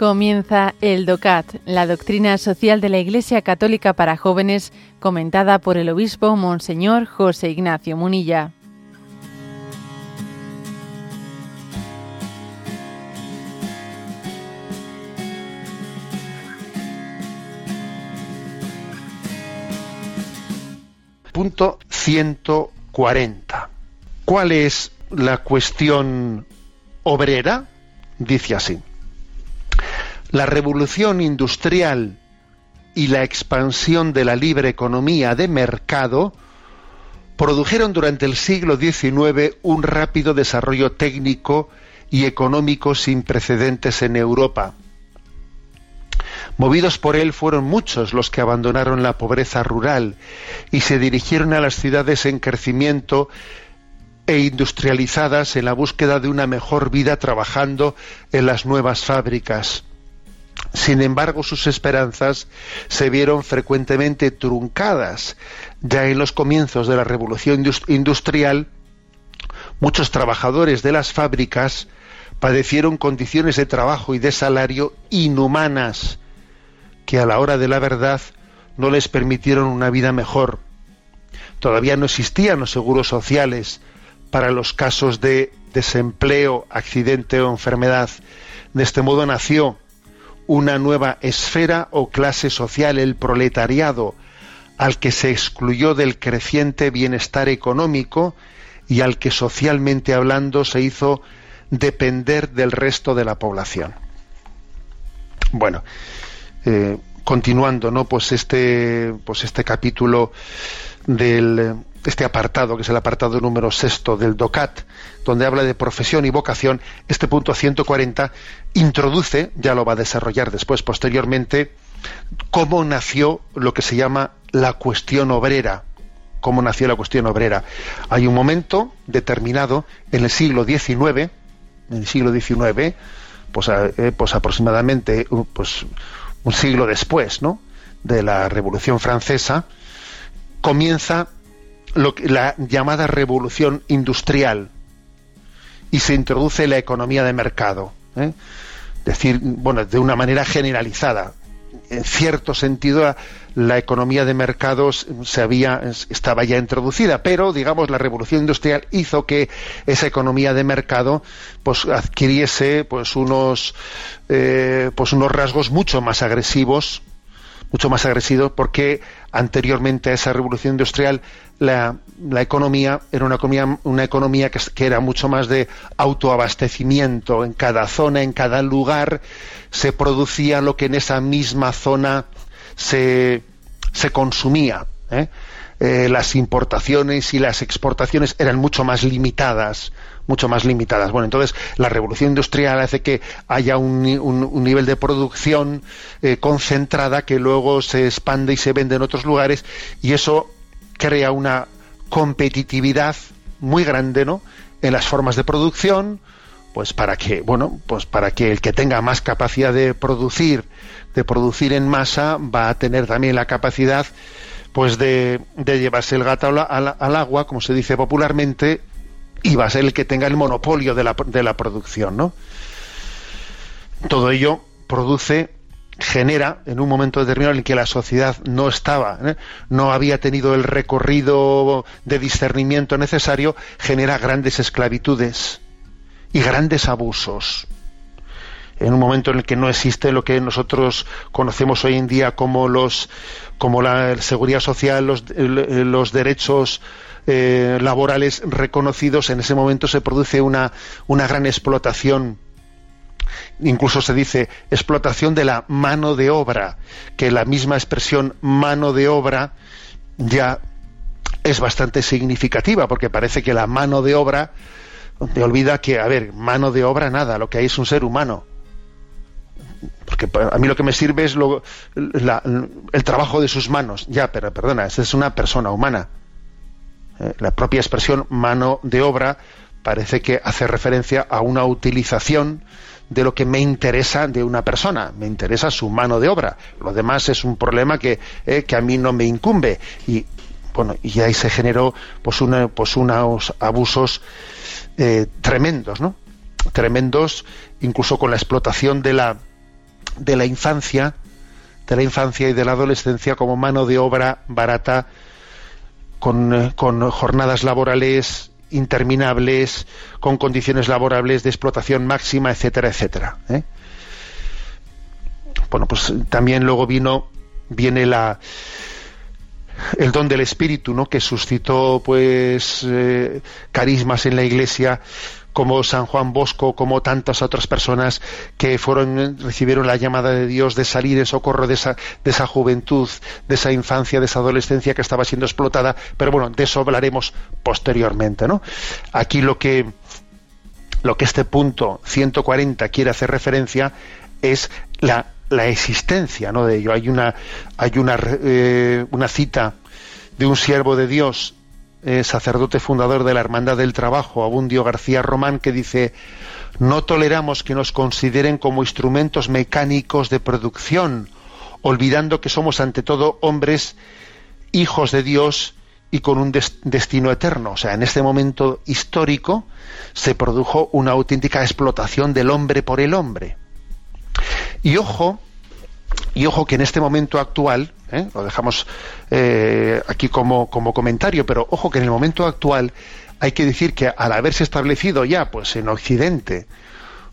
Comienza el DOCAT, la doctrina social de la Iglesia Católica para jóvenes, comentada por el obispo Monseñor José Ignacio Munilla. Punto 140. ¿Cuál es la cuestión obrera? Dice así. La revolución industrial y la expansión de la libre economía de mercado produjeron durante el siglo XIX un rápido desarrollo técnico y económico sin precedentes en Europa. Movidos por él fueron muchos los que abandonaron la pobreza rural y se dirigieron a las ciudades en crecimiento e industrializadas en la búsqueda de una mejor vida trabajando en las nuevas fábricas. Sin embargo, sus esperanzas se vieron frecuentemente truncadas. Ya en los comienzos de la revolución industrial, muchos trabajadores de las fábricas padecieron condiciones de trabajo y de salario inhumanas que a la hora de la verdad no les permitieron una vida mejor. Todavía no existían los seguros sociales para los casos de desempleo, accidente o enfermedad. De este modo nació una nueva esfera o clase social, el proletariado, al que se excluyó del creciente bienestar económico y al que socialmente hablando se hizo depender del resto de la población. Bueno, eh, continuando, ¿no? Pues este, pues este capítulo del este apartado, que es el apartado número sexto del DOCAT, donde habla de profesión y vocación, este punto 140 introduce, ya lo va a desarrollar después, posteriormente, cómo nació lo que se llama la cuestión obrera. Cómo nació la cuestión obrera. Hay un momento determinado en el siglo XIX, en el siglo XIX, pues, eh, pues aproximadamente pues, un siglo después, ¿no? de la Revolución Francesa, comienza la llamada revolución industrial y se introduce la economía de mercado. ¿eh? Decir, bueno, de una manera generalizada. En cierto sentido, la economía de mercados se había, estaba ya introducida, pero digamos la revolución industrial hizo que esa economía de mercado pues adquiriese pues unos eh, pues unos rasgos mucho más agresivos mucho más agresivos porque anteriormente a esa revolución industrial la, economía era una economía, una economía que, que, era mucho más de autoabastecimiento. En cada zona, en cada lugar, se producía lo que en esa misma zona se, se consumía. ¿eh? Eh, las importaciones y las exportaciones eran mucho más limitadas mucho más limitadas. Bueno, entonces la revolución industrial hace que haya un, nivel de producción eh, concentrada que luego se expande y se vende en otros lugares y eso crea una competitividad muy grande, ¿no? En las formas de producción, pues para que, bueno, pues para que el que tenga más capacidad de producir, de producir en masa, va a tener también la capacidad, pues de, llevarse el gato al, agua, como se dice popularmente, y va a ser el que tenga el monopolio de la, de la producción, ¿no? Todo ello produce genera en un momento determinado en el que la sociedad no estaba, ¿eh? no había tenido el recorrido de discernimiento necesario, genera grandes esclavitudes y grandes abusos. En un momento en el que no existe lo que nosotros conocemos hoy en día como los como la seguridad social, los, los derechos eh, laborales reconocidos, en ese momento se produce una, una gran explotación incluso se dice explotación de la mano de obra, que la misma expresión mano de obra ya es bastante significativa, porque parece que la mano de obra te olvida que, a ver, mano de obra nada, lo que hay es un ser humano. Porque a mí lo que me sirve es lo, el trabajo de sus manos. Ya, pero perdona, esa es una persona humana. Eh, la propia expresión mano de obra parece que hace referencia a una utilización de lo que me interesa de una persona, me interesa su mano de obra. Lo demás es un problema que, eh, que a mí no me incumbe. Y bueno, y ahí se generó pues, pues unos abusos eh, tremendos, ¿no? Tremendos, incluso con la explotación de la de la infancia, de la infancia y de la adolescencia como mano de obra barata, con, eh, jornadas laborales interminables, con condiciones laborables de explotación máxima, etcétera, etcétera. ¿eh? Bueno, pues también luego vino, viene la el don del espíritu, ¿no? que suscitó pues eh, carismas en la iglesia como San Juan Bosco, como tantas otras personas que fueron, recibieron la llamada de Dios de salir en socorro de esa, de esa juventud, de esa infancia, de esa adolescencia que estaba siendo explotada, pero bueno, de eso hablaremos posteriormente, ¿no? Aquí lo que, lo que este punto 140 quiere hacer referencia es la, la existencia ¿no? de ello. Hay una, hay una, eh, una cita de un siervo de Dios eh, sacerdote fundador de la Hermandad del Trabajo, Abundio García Román, que dice, no toleramos que nos consideren como instrumentos mecánicos de producción, olvidando que somos ante todo hombres hijos de Dios y con un destino eterno. O sea, en este momento histórico se produjo una auténtica explotación del hombre por el hombre. Y ojo, y ojo que en este momento actual, ¿eh? lo dejamos eh, aquí como, como comentario, pero ojo que en el momento actual hay que decir que al haberse establecido ya pues en Occidente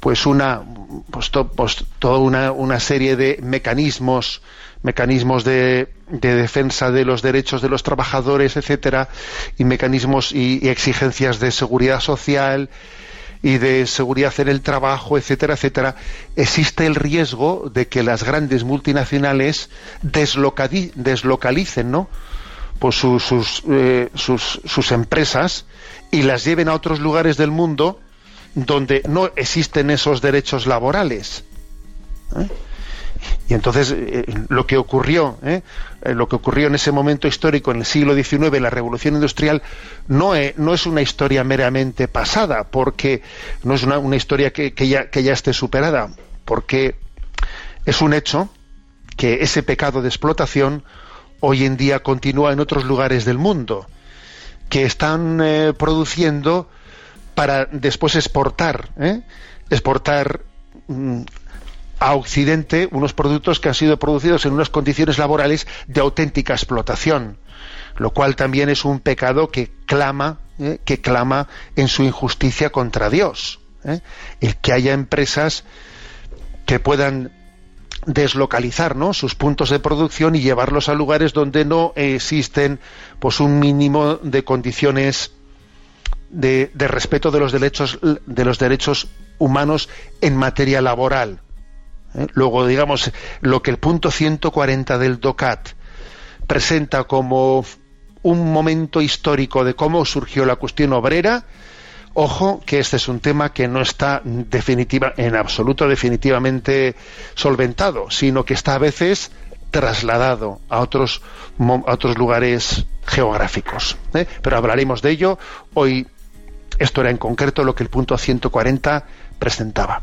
pues una pues, pues toda una, una, serie de mecanismos mecanismos de, de, defensa de los derechos de los trabajadores etcétera y mecanismos y exigencias de seguridad social y de seguridad en el trabajo, etcétera, etcétera, existe el riesgo de que las grandes multinacionales deslocalicen, ¿no? Pues sus, eh, sus, sus, empresas y las lleven a otros lugares del mundo donde no existen esos derechos laborales. ¿eh? Y entonces eh, lo que ocurrió, ¿eh? Eh, lo que ocurrió en ese momento histórico en el siglo XIX, la Revolución Industrial, no es, no es una historia meramente pasada, porque no es una, historia que, que, ya, que ya esté superada, porque es un hecho que ese pecado de explotación hoy en día continúa en otros lugares del mundo, que están produciendo para después exportar, exportar mm, a Occidente unos productos que han sido producidos en unas condiciones laborales de auténtica explotación, lo cual también es un pecado que clama, ¿eh? que clama en su injusticia contra Dios. ¿eh? El que haya empresas que puedan deslocalizar sus puntos de producción y llevarlos a lugares donde no existen pues un mínimo de condiciones de, de respeto de los derechos de los derechos humanos en materia laboral. ¿Eh? Luego, digamos, lo que el punto 140 del DOCAT presenta como un momento histórico de cómo surgió la cuestión obrera, ojo que este es un tema que no está en absoluto definitivamente solventado, sino que está a veces trasladado a otros, a otros lugares geográficos. ¿eh? Pero hablaremos de ello. Hoy esto era en concreto lo que el punto 140 presentaba.